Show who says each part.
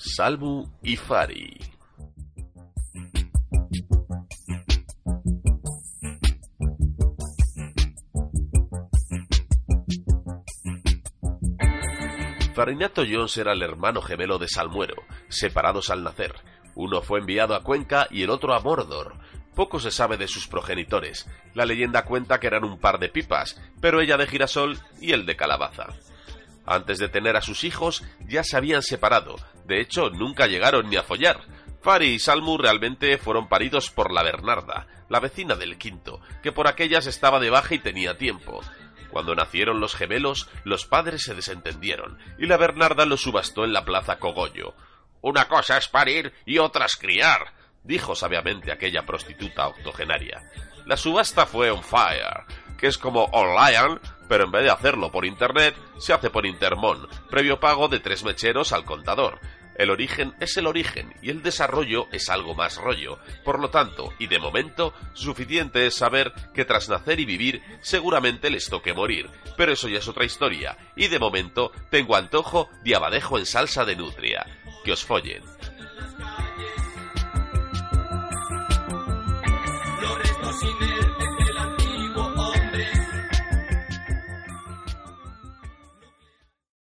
Speaker 1: Salmu y Fari. Farinato Jones era el hermano gemelo de Salmuero, separados al nacer. Uno fue enviado a Cuenca y el otro a Mordor. Poco se sabe de sus progenitores. La leyenda cuenta que eran un par de pipas, pero ella de girasol y él de calabaza. Antes de tener a sus hijos, ya se habían separado. De hecho, nunca llegaron ni a follar. Fari y Salmu realmente fueron paridos por la Bernarda, la vecina del quinto, que por aquellas estaba de baja y tenía tiempo. Cuando nacieron los gemelos, los padres se desentendieron y la Bernarda los subastó en la plaza Cogollo. Una cosa es parir y otra es criar, dijo sabiamente aquella prostituta octogenaria. La subasta fue on fire, que es como online, pero en vez de hacerlo por internet, se hace por Intermon, previo pago de tres mecheros al contador, el origen es el origen y el desarrollo es algo más rollo. Por lo tanto, y de momento, suficiente es saber que tras nacer y vivir seguramente les toque morir. Pero eso ya es otra historia. Y de momento tengo antojo de abadejo en salsa de nutria. Que os follen.